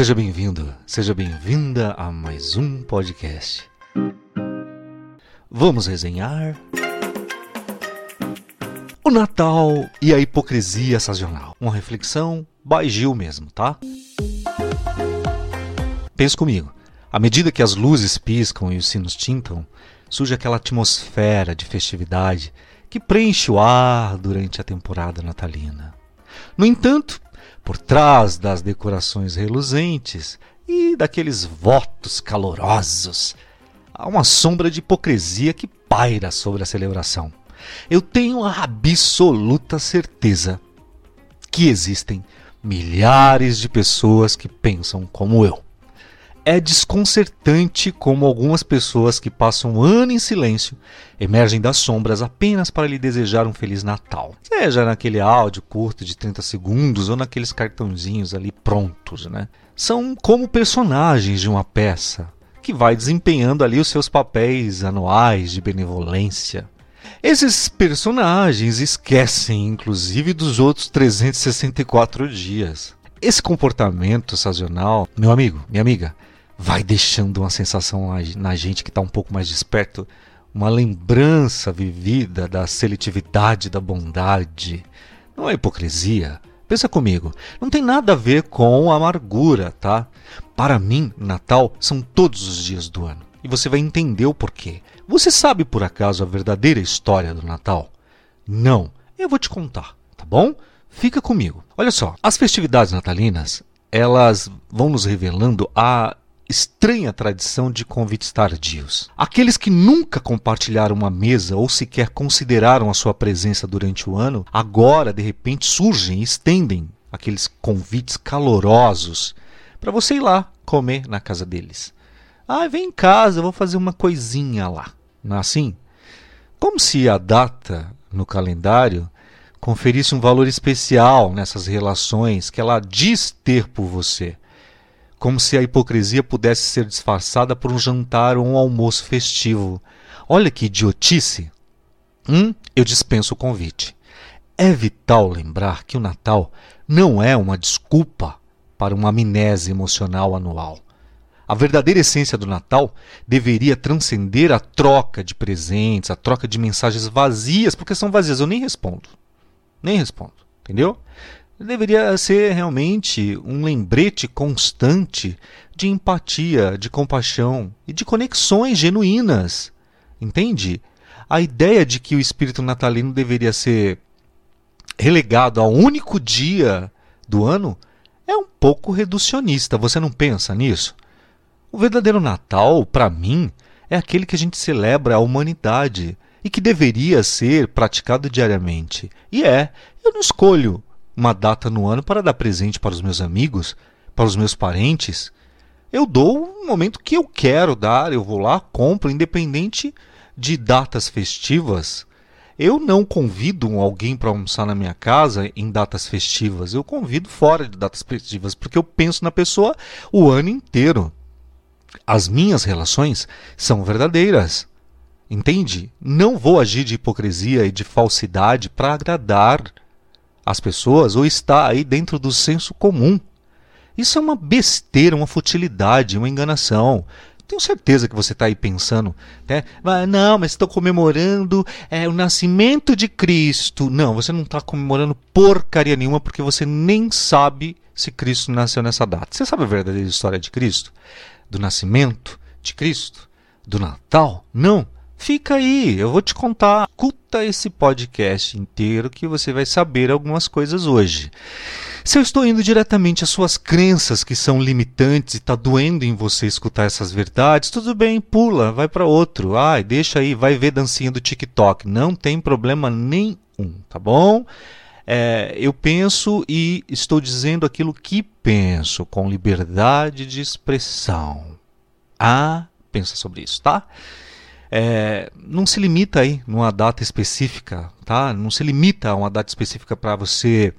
Seja bem-vindo, seja bem-vinda a mais um podcast. Vamos resenhar o Natal e a hipocrisia sazonal. Uma reflexão baixio mesmo, tá? Pense comigo. À medida que as luzes piscam e os sinos tintam, surge aquela atmosfera de festividade que preenche o ar durante a temporada natalina. No entanto, por trás das decorações reluzentes e daqueles votos calorosos, há uma sombra de hipocrisia que paira sobre a celebração. Eu tenho a absoluta certeza que existem milhares de pessoas que pensam como eu. É desconcertante como algumas pessoas que passam um ano em silêncio emergem das sombras apenas para lhe desejar um Feliz Natal. Seja naquele áudio curto de 30 segundos ou naqueles cartãozinhos ali prontos, né? São como personagens de uma peça que vai desempenhando ali os seus papéis anuais de benevolência. Esses personagens esquecem, inclusive, dos outros 364 dias. Esse comportamento sazonal, meu amigo, minha amiga, vai deixando uma sensação na gente que está um pouco mais desperto, uma lembrança vivida da seletividade da bondade. Não é hipocrisia. Pensa comigo, não tem nada a ver com amargura, tá? Para mim, Natal são todos os dias do ano. E você vai entender o porquê. Você sabe por acaso a verdadeira história do Natal? Não. Eu vou te contar, tá bom? Fica comigo. Olha só, as festividades natalinas, elas vão nos revelando a estranha tradição de convites tardios. Aqueles que nunca compartilharam uma mesa ou sequer consideraram a sua presença durante o ano, agora de repente surgem e estendem aqueles convites calorosos para você ir lá comer na casa deles. Ah, vem em casa, vou fazer uma coisinha lá. Não é assim? Como se a data no calendário conferisse um valor especial nessas relações que ela diz ter por você como se a hipocrisia pudesse ser disfarçada por um jantar ou um almoço festivo. Olha que idiotice! Hum, eu dispenso o convite. É vital lembrar que o Natal não é uma desculpa para uma amnésia emocional anual. A verdadeira essência do Natal deveria transcender a troca de presentes, a troca de mensagens vazias, porque são vazias. Eu nem respondo. Nem respondo. Entendeu? Deveria ser realmente um lembrete constante de empatia, de compaixão e de conexões genuínas. Entende? A ideia de que o espírito natalino deveria ser relegado ao único dia do ano é um pouco reducionista. Você não pensa nisso? O verdadeiro Natal, para mim, é aquele que a gente celebra a humanidade e que deveria ser praticado diariamente. E é, eu não escolho uma data no ano para dar presente para os meus amigos, para os meus parentes. Eu dou o momento que eu quero dar, eu vou lá, compro, independente de datas festivas. Eu não convido alguém para almoçar na minha casa em datas festivas. Eu convido fora de datas festivas, porque eu penso na pessoa o ano inteiro. As minhas relações são verdadeiras. Entende? Não vou agir de hipocrisia e de falsidade para agradar as pessoas ou está aí dentro do senso comum. Isso é uma besteira, uma futilidade, uma enganação. Tenho certeza que você está aí pensando, né? Não, mas estou comemorando é, o nascimento de Cristo. Não, você não está comemorando porcaria nenhuma porque você nem sabe se Cristo nasceu nessa data. Você sabe a verdadeira história de Cristo? Do nascimento de Cristo? Do Natal? Não. Fica aí, eu vou te contar. Escuta esse podcast inteiro que você vai saber algumas coisas hoje. Se eu estou indo diretamente às suas crenças que são limitantes e está doendo em você escutar essas verdades, tudo bem, pula, vai para outro. Ai, deixa aí, vai ver dancinha do TikTok. Não tem problema nenhum, tá bom? É, eu penso e estou dizendo aquilo que penso, com liberdade de expressão. Ah, pensa sobre isso, tá? É, não se limita aí numa data específica, tá? Não se limita a uma data específica para você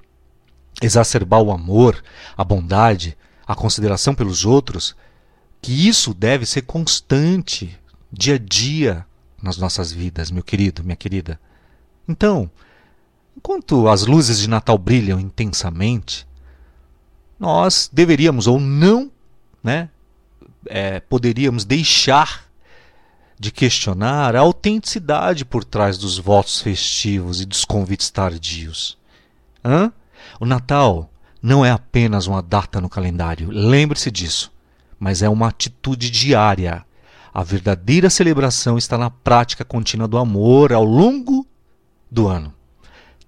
exacerbar o amor, a bondade, a consideração pelos outros, que isso deve ser constante, dia a dia nas nossas vidas, meu querido, minha querida. Então, enquanto as luzes de Natal brilham intensamente, nós deveríamos ou não, né, é, poderíamos deixar de questionar a autenticidade por trás dos votos festivos e dos convites tardios. Hã? O Natal não é apenas uma data no calendário, lembre-se disso, mas é uma atitude diária. A verdadeira celebração está na prática contínua do amor ao longo do ano,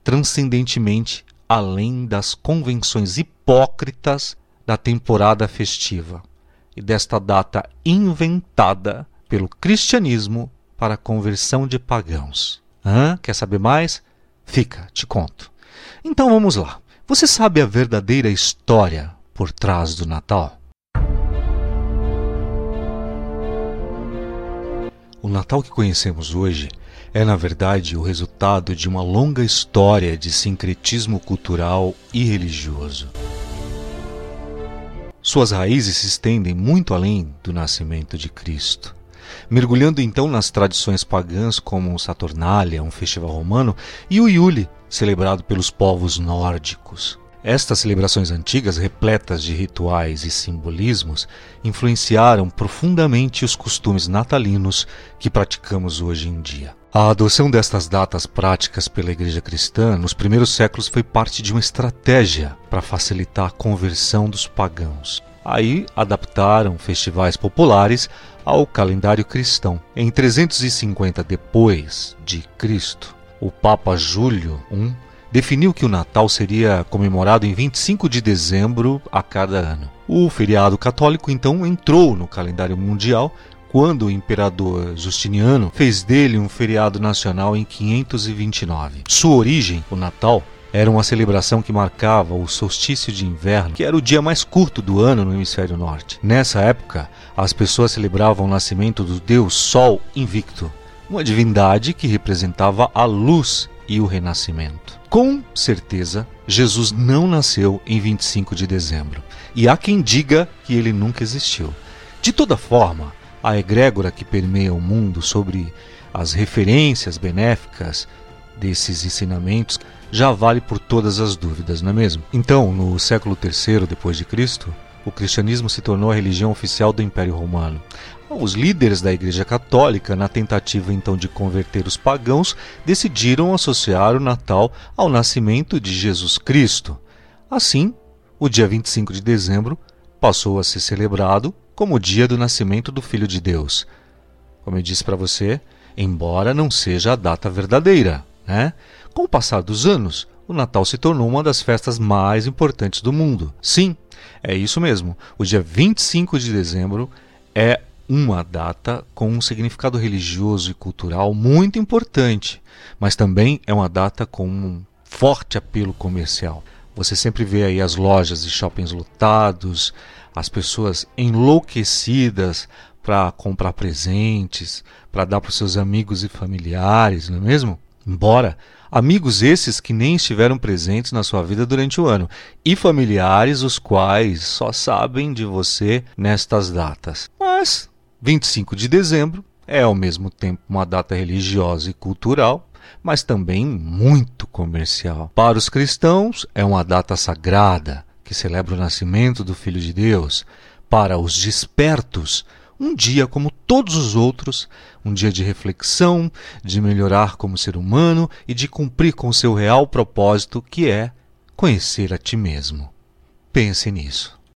transcendentemente além das convenções hipócritas da temporada festiva e desta data inventada pelo cristianismo para a conversão de pagãos. Hã? Quer saber mais? Fica, te conto. Então vamos lá. Você sabe a verdadeira história por trás do Natal? O Natal que conhecemos hoje é, na verdade, o resultado de uma longa história de sincretismo cultural e religioso. Suas raízes se estendem muito além do nascimento de Cristo. Mergulhando então nas tradições pagãs como Saturnália, um festival romano, e o Yule, celebrado pelos povos nórdicos. Estas celebrações antigas, repletas de rituais e simbolismos, influenciaram profundamente os costumes natalinos que praticamos hoje em dia. A adoção destas datas práticas pela Igreja Cristã nos primeiros séculos foi parte de uma estratégia para facilitar a conversão dos pagãos. Aí adaptaram festivais populares ao calendário cristão. Em 350 depois de Cristo, o Papa Júlio I definiu que o Natal seria comemorado em 25 de dezembro a cada ano. O feriado católico então entrou no calendário mundial quando o imperador Justiniano fez dele um feriado nacional em 529. Sua origem, o Natal, era uma celebração que marcava o solstício de inverno, que era o dia mais curto do ano no hemisfério norte. Nessa época, as pessoas celebravam o nascimento do deus Sol Invicto, uma divindade que representava a luz e o renascimento. Com certeza, Jesus não nasceu em 25 de dezembro, e há quem diga que ele nunca existiu. De toda forma, a egrégora que permeia o mundo sobre as referências benéficas desses ensinamentos já vale por todas as dúvidas, não é mesmo? Então, no século III depois de Cristo, o cristianismo se tornou a religião oficial do Império Romano. Os líderes da Igreja Católica, na tentativa então de converter os pagãos, decidiram associar o Natal ao nascimento de Jesus Cristo. Assim, o dia 25 de dezembro passou a ser celebrado como o dia do nascimento do Filho de Deus. Como eu disse para você, embora não seja a data verdadeira, né? Com o passar dos anos, o Natal se tornou uma das festas mais importantes do mundo. Sim, é isso mesmo. O dia 25 de dezembro é uma data com um significado religioso e cultural muito importante, mas também é uma data com um forte apelo comercial. Você sempre vê aí as lojas e shoppings lotados, as pessoas enlouquecidas para comprar presentes, para dar para os seus amigos e familiares, não é mesmo? Embora amigos esses que nem estiveram presentes na sua vida durante o ano, e familiares os quais só sabem de você nestas datas. Mas 25 de dezembro é ao mesmo tempo uma data religiosa e cultural, mas também muito comercial. Para os cristãos, é uma data sagrada que celebra o nascimento do Filho de Deus, para os despertos, um dia como todos os outros, um dia de reflexão, de melhorar como ser humano e de cumprir com seu real propósito, que é conhecer a ti mesmo. Pense nisso.